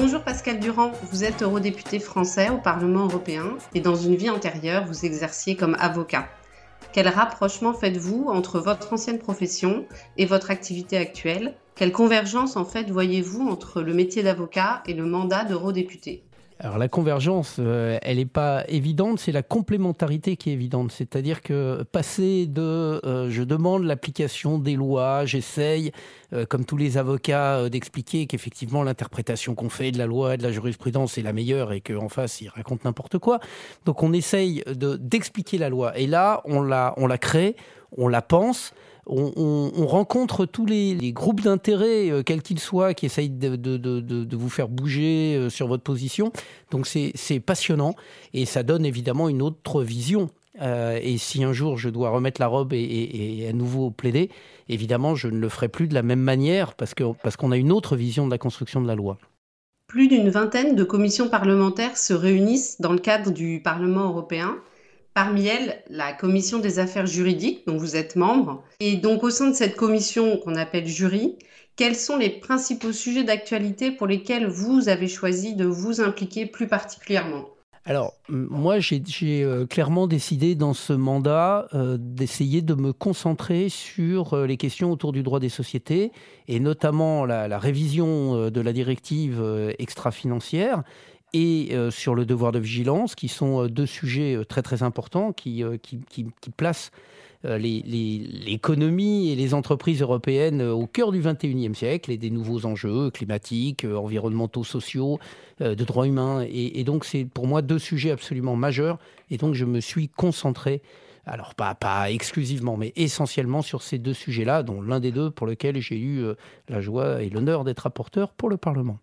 Bonjour Pascal Durand, vous êtes eurodéputé français au Parlement européen et dans une vie antérieure, vous exerciez comme avocat. Quel rapprochement faites-vous entre votre ancienne profession et votre activité actuelle? Quelle convergence en fait voyez-vous entre le métier d'avocat et le mandat d'eurodéputé? Alors la convergence, euh, elle n'est pas évidente, c'est la complémentarité qui est évidente. C'est-à-dire que passer de euh, je demande l'application des lois, j'essaye, euh, comme tous les avocats, d'expliquer qu'effectivement l'interprétation qu'on fait de la loi et de la jurisprudence est la meilleure et qu'en face ils racontent n'importe quoi. Donc on essaye d'expliquer la loi. Et là, on la, on la crée, on la pense on, rencontre tous les, groupes d'intérêt, euh, quels qu'ils soient, qui essayent de, vous faire bouger euh, sur votre position. Donc c'est passionnant et ça donne évidemment une autre vision. Euh, et si un jour je dois remettre la robe et, à nouveau plaider, évidemment je ne le ferai plus de la même manière parce qu'on parce qu'on a une autre vision de la construction de la loi. Plus d'une vingtaine de commissions parlementaires se réunissent dans le cadre du Parlement européen Parmi elles, la commission des affaires juridiques, dont vous êtes membre. Et donc au sein de cette commission qu'on appelle jury, quels sont les principaux sujets d'actualité pour lesquels vous avez choisi de vous impliquer plus particulièrement? Alors, moi, j'ai euh, clairement décidé dans ce mandat euh, d'essayer de me concentrer sur euh, les questions autour du droit des sociétés et notamment la révision de la directive extra-financière et euh, sur le devoir de vigilance, qui sont euh, deux sujets euh, très très importants qui, qui, qui, placent l'économie et les entreprises européennes au cœur du 21e siècle et des nouveaux enjeux climatiques, environnementaux, sociaux, de droits humains. Et, donc c'est pour moi deux sujets absolument majeurs. Et donc je me suis concentré alors pas, pas exclusivement, mais essentiellement sur ces deux sujets-là, dont l'un des deux pour lequel j'ai eu la joie et l'honneur d'être rapporteur pour le Parlement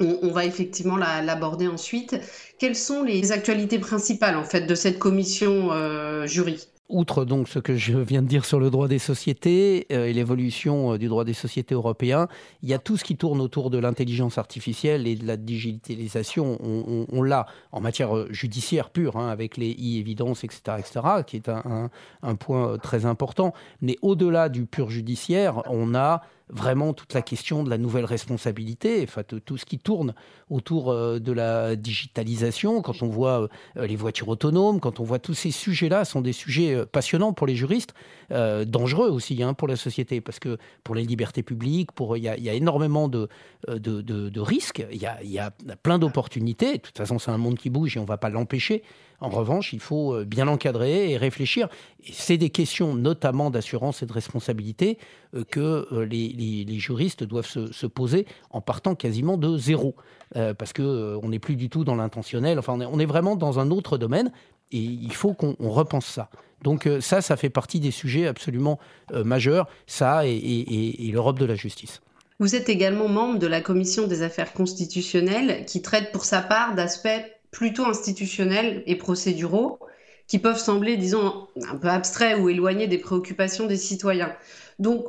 on, va effectivement l'aborder ensuite. Quelles sont les actualités principales en fait de cette commission euh, jury? Outre donc ce que je viens de dire sur le droit des sociétés euh, et l'évolution euh, du droit des sociétés européens, il y a tout ce qui tourne autour de l'intelligence artificielle et de la digitalisation. On, l'a en matière judiciaire pure, hein, avec les e-évidences, etc., etc., qui est un point très important. Mais au-delà du pur judiciaire, on a vraiment toute la question de la nouvelle responsabilité, tout ce qui tourne autour euh, de la digitalisation, quand on voit euh, les voitures autonomes, quand on voit tous ces sujets-là, sont des sujets euh, passionnants pour les juristes, dangereux aussi hein, pour la société, parce que pour les libertés publiques, il y, a énormément de, de, de, risques, il y a, y a plein d'opportunités, de toute façon c'est un monde qui bouge et on ne va pas l'empêcher, en revanche, il faut euh, bien l'encadrer et réfléchir. C'est des questions notamment d'assurance et de responsabilité euh, que euh, les, juristes doivent se, poser en partant quasiment de zéro. parce qu'on n'est plus du tout dans l'intentionnel. Enfin, on est, vraiment dans un autre domaine et il faut qu'on repense ça. Donc ça, ça fait partie des sujets absolument majeurs, ça et l'Europe de la justice. Vous êtes également membre de la Commission des affaires constitutionnelles qui traite pour sa part d'aspects plutôt institutionnels et procéduraux qui peuvent sembler, disons, un peu abstraits ou éloignés des préoccupations des citoyens. Donc,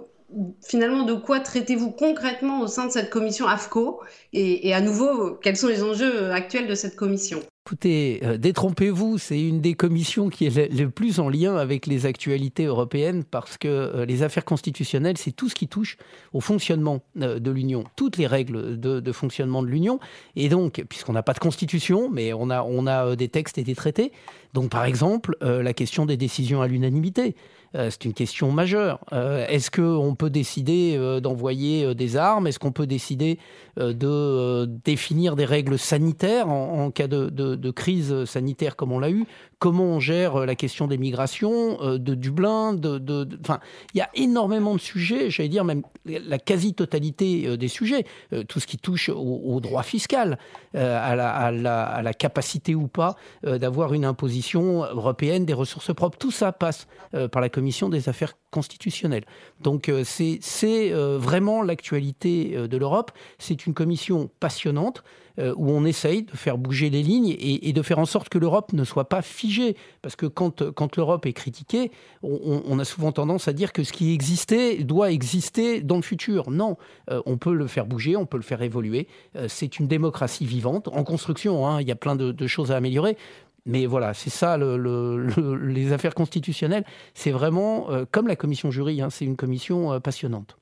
finalement, de quoi traitez-vous concrètement au sein de cette commission AFCO et, à nouveau, quels sont les enjeux actuels de cette commission? Écoutez, euh, détrompez-vous, c'est une des commissions qui est le, plus en lien avec les actualités européennes parce que euh, les affaires constitutionnelles, c'est tout ce qui touche au fonctionnement euh, de l'Union, toutes les règles de, fonctionnement de l'Union. Et donc, puisqu'on n'a pas de constitution, mais on a, on a des textes et des traités, donc par exemple, la question des décisions à l'unanimité. Euh, c'est une question majeure. Euh, est-ce qu'on peut décider euh, d'envoyer des armes? Est-ce qu'on peut décider de définir des règles sanitaires en, cas de, crise sanitaire comme on l'a eu? Comment on gère la question des migrations, de Dublin il y a énormément de sujets, j'allais dire même la quasi-totalité des sujets, tout ce qui touche au, droit fiscal, à la, capacité ou pas d'avoir une imposition européenne des ressources propres. Tout ça passe par la commission des affaires constitutionnelles. Donc c'est vraiment l'actualité de l'Europe. C'est une commission passionnante euh, où on essaye de faire bouger les lignes et, de faire en sorte que l'Europe ne soit pas figée. Parce que quand, quand l'Europe est critiquée, on, a souvent tendance à dire que ce qui existait doit exister dans le futur. Non, euh, on peut le faire bouger, on peut le faire évoluer. Euh, c'est une démocratie vivante, en construction, hein, il y a plein de, choses à améliorer. Mais voilà, c'est ça, les affaires constitutionnelles. C'est vraiment, comme la commission jury, hein, c'est une commission passionnante.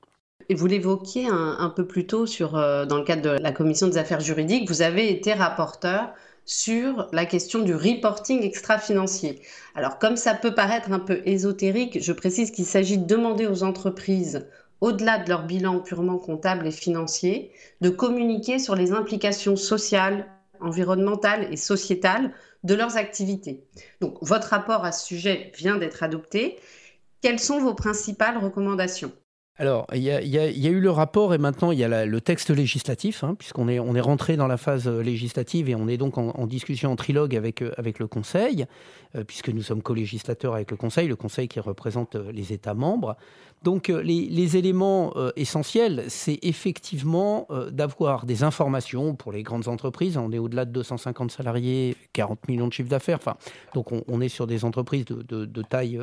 Et vous l'évoquiez un, peu plus tôt sur, euh, dans le cadre de la commission des affaires juridiques, vous avez été rapporteur sur la question du reporting extra-financier. Alors comme ça peut paraître un peu ésotérique, je précise qu'il s'agit de demander aux entreprises, au-delà de leur bilan purement comptable et financier, de communiquer sur les implications sociales, environnementales et sociétales de leurs activités. Donc votre rapport à ce sujet vient d'être adopté. Quelles sont vos principales recommandations? Alors, il y, a, eu le rapport et maintenant il y a le texte législatif, hein, puisqu'on est, on est rentré dans la phase euh, législative et on est donc en, discussion en trilogue avec, euh, avec le Conseil, euh, puisque nous sommes co-législateurs avec le Conseil, le Conseil qui représente les États membres. Donc les, éléments essentiels, c'est effectivement d'avoir des informations pour les grandes entreprises. On est au-delà de 250 salariés, 40 millions de chiffres d'affaires. Enfin, donc on, est sur des entreprises de, taille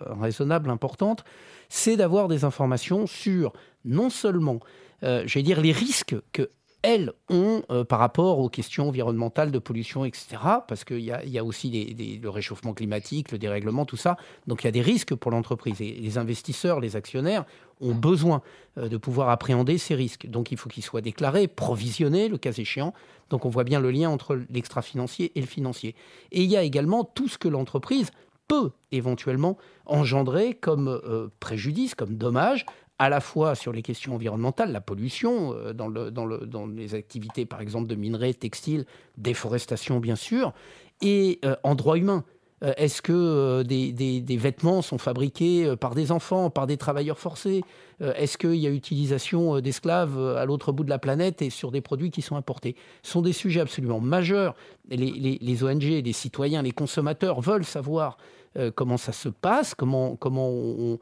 raisonnable, importante. C'est d'avoir des informations sur non seulement, je vais dire, les risques que elles ont euh, par rapport aux questions environnementales, de pollution, etc. Parce qu'il y, y, a aussi le réchauffement climatique, le dérèglement, tout ça. Donc il y a des risques pour l'entreprise. Et les investisseurs, les actionnaires ont besoin euh, de pouvoir appréhender ces risques. Donc il faut qu'ils soient déclarés, provisionnés, le cas échéant. Donc on voit bien le lien entre l'extra-financier et le financier. Et il y a également tout ce que l'entreprise peut éventuellement engendrer comme euh, préjudice, comme dommage à la fois sur les questions environnementales, la pollution, euh, dans, le, dans, le, dans, les activités par exemple de minerais, textiles, déforestation bien sûr, et euh, en droit humain. Euh, est-ce que des, des, vêtements sont fabriqués par des enfants, par des travailleurs forcés? Est-ce qu'il y a utilisation d'esclaves à l'autre bout de la planète et sur des produits qui sont importés? Ce sont des sujets absolument majeurs. Les, les, ONG, les citoyens, les consommateurs veulent savoir euh, comment ça se passe, comment, comment on,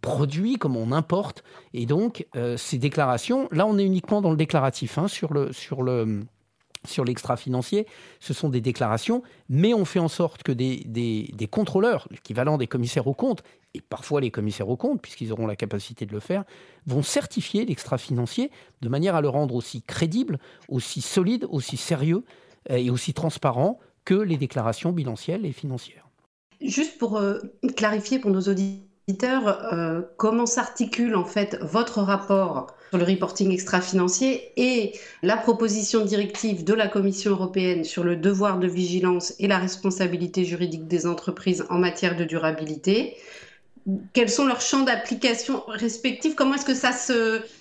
produit, comment on importe. Et donc, euh, ces déclarations, là, on est uniquement dans le déclaratif, hein, sur le... Sur le sur l'extra-financier, ce sont des déclarations, mais on fait en sorte que des, contrôleurs, l'équivalent des commissaires aux comptes, et parfois les commissaires aux comptes, puisqu'ils auront la capacité de le faire, vont certifier l'extra-financier de manière à le rendre aussi crédible, aussi solide, aussi sérieux euh, et aussi transparent que les déclarations bilancielles et financières. Juste pour euh, clarifier pour nos auditeurs, euh, comment s'articule en fait votre rapport sur le reporting extra-financier et la proposition directive de la Commission européenne sur le devoir de vigilance et la responsabilité juridique des entreprises en matière de durabilité. Quels sont leurs champs d'application respectifs? Comment est-ce que ça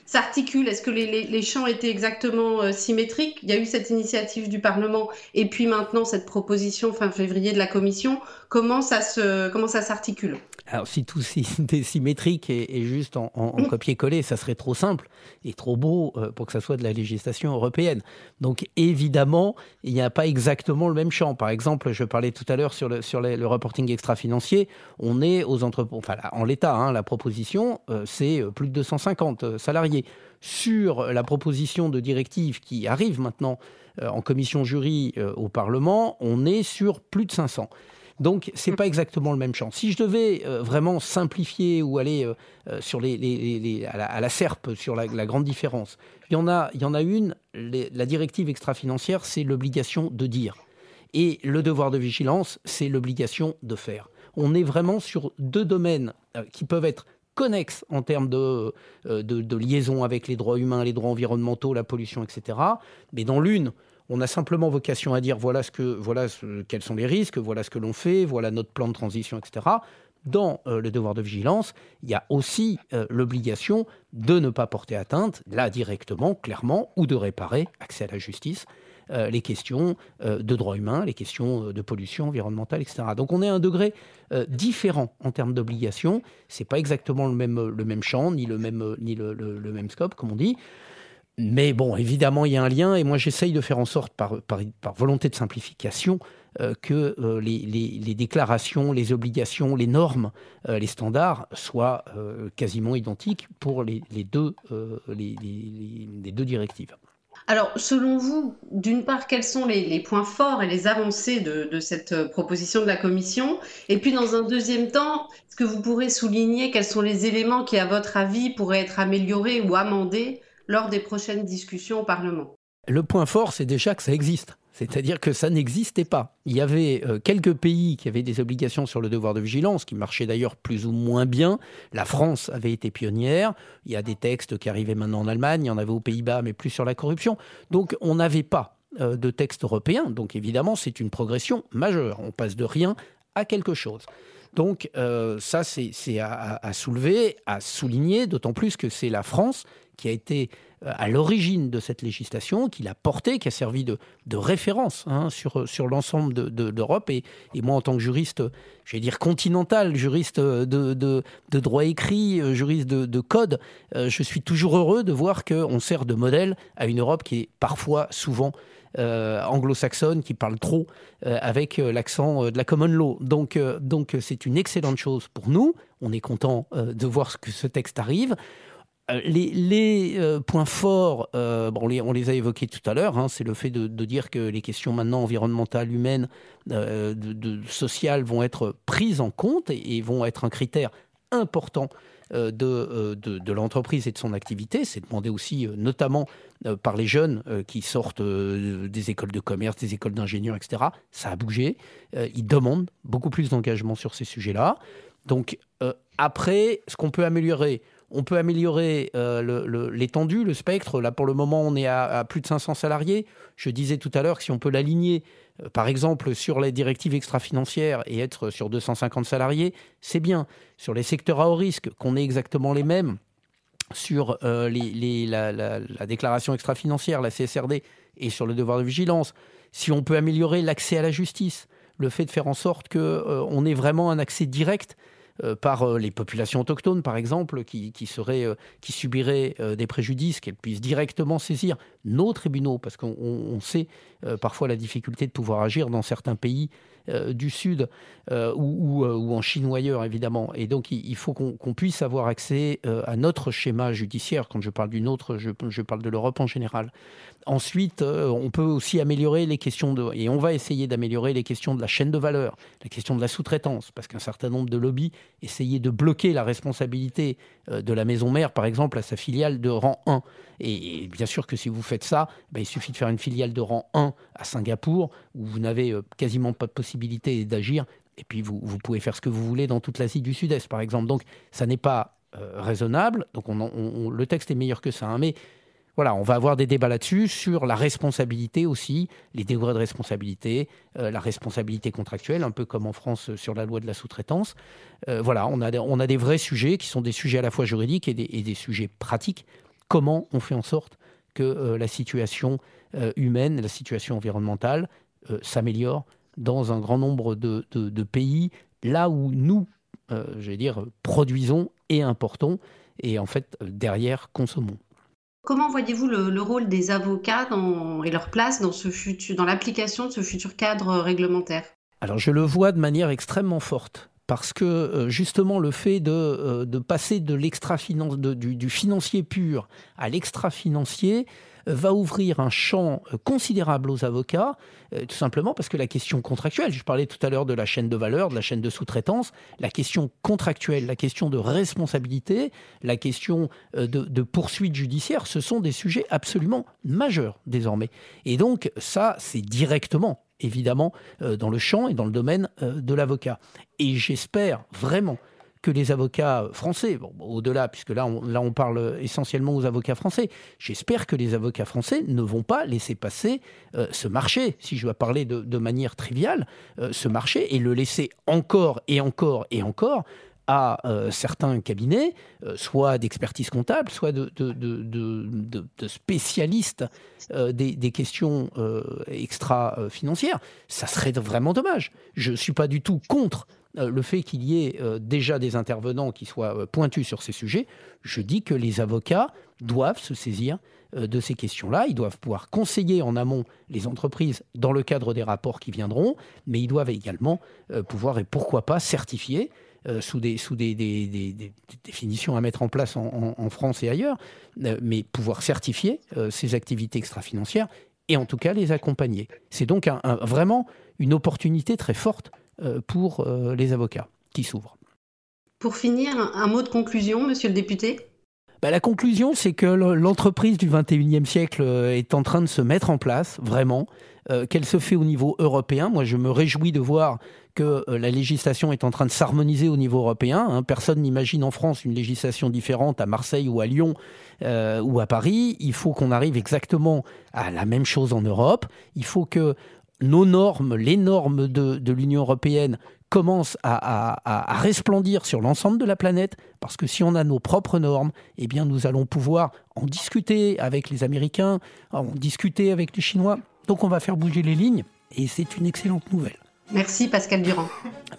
s'articule? Est-ce que les, champs étaient exactement euh, symétriques? Il y a eu cette initiative du Parlement et puis maintenant cette proposition fin février de la Commission. Comment ça s'articule? Alors si tout était symétrique et, juste en, mmh. copier-coller, ça serait trop simple et trop beau euh, pour que ça soit de la législation européenne. Donc évidemment, il n'y a pas exactement le même champ. Par exemple, je parlais tout à l'heure sur le sur le reporting extra-financier. On est aux entreprises en l'état, hein, la proposition, euh, c'est euh, plus de 250 euh, salariés. Sur la proposition de directive qui arrive maintenant en commission jury au Parlement, on est sur plus de 500. Donc, ce n'est pas exactement le même champ. Si je devais vraiment simplifier ou aller sur les, à, la, SERP, sur la, grande différence, il y en a, il y en a une, la directive extra-financière, c'est l'obligation de dire. Et le devoir de vigilance, c'est l'obligation de faire on est vraiment sur deux domaines euh, qui peuvent être connexes en termes de, euh, de, liaison avec les droits humains, les droits environnementaux, la pollution, etc. Mais dans l'une, on a simplement vocation à dire voilà, ce que, voilà quels sont les risques, voilà ce que l'on fait, voilà notre plan de transition, etc. Dans euh, le devoir de vigilance, il y a aussi l'obligation de ne pas porter atteinte, là directement, clairement, ou de réparer, accès à la justice, euh, les questions euh, de droits humains, les questions euh, de pollution environnementale, etc. Donc on est à un degré différent en termes d'obligations. C'est pas exactement le même, champ, ni le, même scope, comme on dit. Mais bon, évidemment, il y a un lien, et moi j'essaye de faire en sorte, par, volonté de simplification, euh, que euh, les, déclarations, les obligations, les normes, euh, les standards soient quasiment identiques pour les, deux, les, deux directives. Alors, selon vous, d'une part, quels sont les, points forts et les avancées de, de, cette proposition de la Commission? Et puis, dans un deuxième temps, est-ce que vous pourrez souligner quels sont les éléments qui, à votre avis, pourraient être améliorés ou amendés lors des prochaines discussions au Parlement Le point fort, c'est déjà que ça existe. C'est-à-dire que ça n'existait pas. Il y avait euh, quelques pays qui avaient des obligations sur le devoir de vigilance, qui marchaient d'ailleurs plus ou moins bien. La France avait été pionnière. Il y a des textes qui arrivaient maintenant en Allemagne, il y en avait aux Pays-Bas, mais plus sur la corruption. Donc on n'avait pas euh, de texte européen. Donc évidemment, c'est une progression majeure. On passe de rien à quelque chose. Donc euh, ça, c'est à, soulever, à souligner, d'autant plus que c'est la France qui a été euh, à l'origine de cette législation, qui l'a portée, qui a servi de, référence hein, sur, sur l'ensemble d'Europe. De, et, et, moi, en tant que juriste, je vais dire continental, juriste de, de droit écrit, euh, juriste de, code, euh, je suis toujours heureux de voir qu'on sert de modèle à une Europe qui est parfois, souvent, anglo-saxonne, qui parle trop avec l'accent de la common law. Donc, donc c'est une excellente chose pour nous. On est content de voir que ce texte arrive. Euh, les, euh, points forts, euh, on les a évoqués tout à l'heure, hein, c'est le fait de, dire que les questions maintenant environnementales, humaines, sociales vont être prises en compte et, vont être un critère important de, l'entreprise et de son activité. C'est demandé aussi notamment par les jeunes qui sortent des écoles de commerce, des écoles d'ingénieurs, etc. Ça a bougé. ils demandent beaucoup plus d'engagement sur ces sujets-là. Donc après, ce qu'on peut améliorer, on peut améliorer euh, l'étendue, le, spectre. Là, pour le moment, on est à, plus de 500 salariés. Je disais tout à l'heure que si on peut l'aligner, euh, par exemple, sur les directives extra-financières et être sur 250 salariés, c'est bien. Sur les secteurs à haut risque, qu'on ait exactement les mêmes sur euh, la, déclaration extra-financière, la CSRD, et sur le devoir de vigilance, si on peut améliorer l'accès à la justice, le fait de faire en sorte qu'on ait vraiment un accès direct par euh, les populations autochtones, par exemple, qui, seraient, euh, qui subiraient des préjudices, qu'elles puissent directement saisir nos tribunaux, parce qu'on sait parfois la difficulté de pouvoir agir dans certains pays euh, du Sud euh, ou, euh, en Chine ou ailleurs, évidemment. Et donc, il, faut qu'on puisse avoir accès à notre schéma judiciaire. Quand je parle d'une autre, je, parle de l'Europe en général. Ensuite, on peut aussi améliorer les questions de, et on va essayer d'améliorer les questions de la chaîne de valeur, la question de la sous-traitance, parce qu'un certain nombre de lobbies essayaient de bloquer la responsabilité de la maison mère, par exemple, à sa filiale de rang 1. Et, bien sûr que si vous faites ça, ben, il suffit de faire une filiale de rang 1 à Singapour, où vous n'avez quasiment pas de possibilité d'agir. Et puis, vous, vous, pouvez faire ce que vous voulez dans toute l'Asie du Sud-Est, par exemple. Donc, ça n'est pas euh, raisonnable. Donc, on, le texte est meilleur que ça. Hein. mais voilà, on va avoir des débats là-dessus, sur la responsabilité aussi, les degrés de responsabilité, euh, la responsabilité contractuelle, un peu comme en France euh, sur la loi de la sous-traitance. voilà, on a, des vrais sujets qui sont des sujets à la fois juridiques et des, et des sujets pratiques. Comment on fait en sorte que la situation humaine, la situation environnementale s'améliore dans un grand nombre de, pays, là où nous, euh, je vais dire, produisons et importons, et en fait, derrière, consommons? Comment voyez-vous le, rôle des avocats et leur place dans, ce futur, dans l'application de ce futur cadre réglementaire? Alors, je le vois de manière extrêmement forte parce que euh, justement le fait de, euh, passer de du, financier pur à l'extra financier va ouvrir un champ euh, considérable aux avocats, euh, tout simplement parce que la question contractuelle, je parlais tout à l'heure de la chaîne de valeur, de la chaîne de sous-traitance, la question contractuelle, la question de responsabilité, la question euh, de, poursuite judiciaire, ce sont des sujets absolument majeurs désormais. Et donc ça, c'est directement évidemment dans le champ et dans le domaine de l'avocat. Et j'espère vraiment que les avocats français, au-delà, puisque là on, là parle essentiellement aux avocats français, j'espère que les avocats français ne vont pas laisser passer euh, ce marché, si je dois parler de, manière triviale, euh, ce marché et le laisser encore et encore et encore à euh, certains cabinets, soit d'expertise comptable, soit de, spécialistes des, des, questions extra-financières. Ça serait vraiment dommage. Je ne suis pas du tout contre le fait qu'il y ait déjà des intervenants qui soient pointus sur ces sujets, je dis que les avocats doivent se saisir de ces questions-là. Ils doivent pouvoir conseiller en amont les entreprises dans le cadre des rapports qui viendront, mais ils doivent également pouvoir et pourquoi pas certifier euh, sous, des, sous des, définitions à mettre en place en, France et ailleurs, euh, mais pouvoir certifier euh, ces activités extra-financières et en tout cas les accompagner. C'est donc vraiment une opportunité très forte pour les avocats qui s'ouvrent. Pour finir, un mot de conclusion, monsieur le député? Bah, la conclusion, c'est que l'entreprise du 21e siècle est en train de se mettre en place, vraiment, qu'elle se fait au niveau européen. Moi, je me réjouis de voir que euh, la législation est en train de s'harmoniser au niveau européen. Hein. Personne n'imagine en France une législation différente à Marseille ou à Lyon euh, ou à Paris. Il faut qu'on arrive exactement à la même chose en Europe. Il faut que nos normes, les normes de, l'Union européenne commencent à, resplendir sur l'ensemble de la planète, parce que si on a nos propres normes, eh bien nous allons pouvoir en discuter avec les Américains, en discuter avec les Chinois. Donc on va faire bouger les lignes, et c'est une excellente nouvelle. Merci Pascal Durand.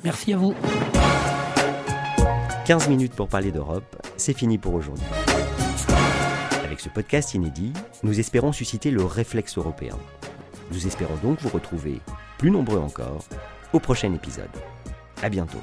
Merci à vous. 15 minutes pour parler d'Europe, c'est fini pour aujourd'hui. Avec ce podcast inédit, nous espérons susciter le réflexe européen. Nous espérons donc vous retrouver, plus nombreux encore, au prochain épisode. À bientôt.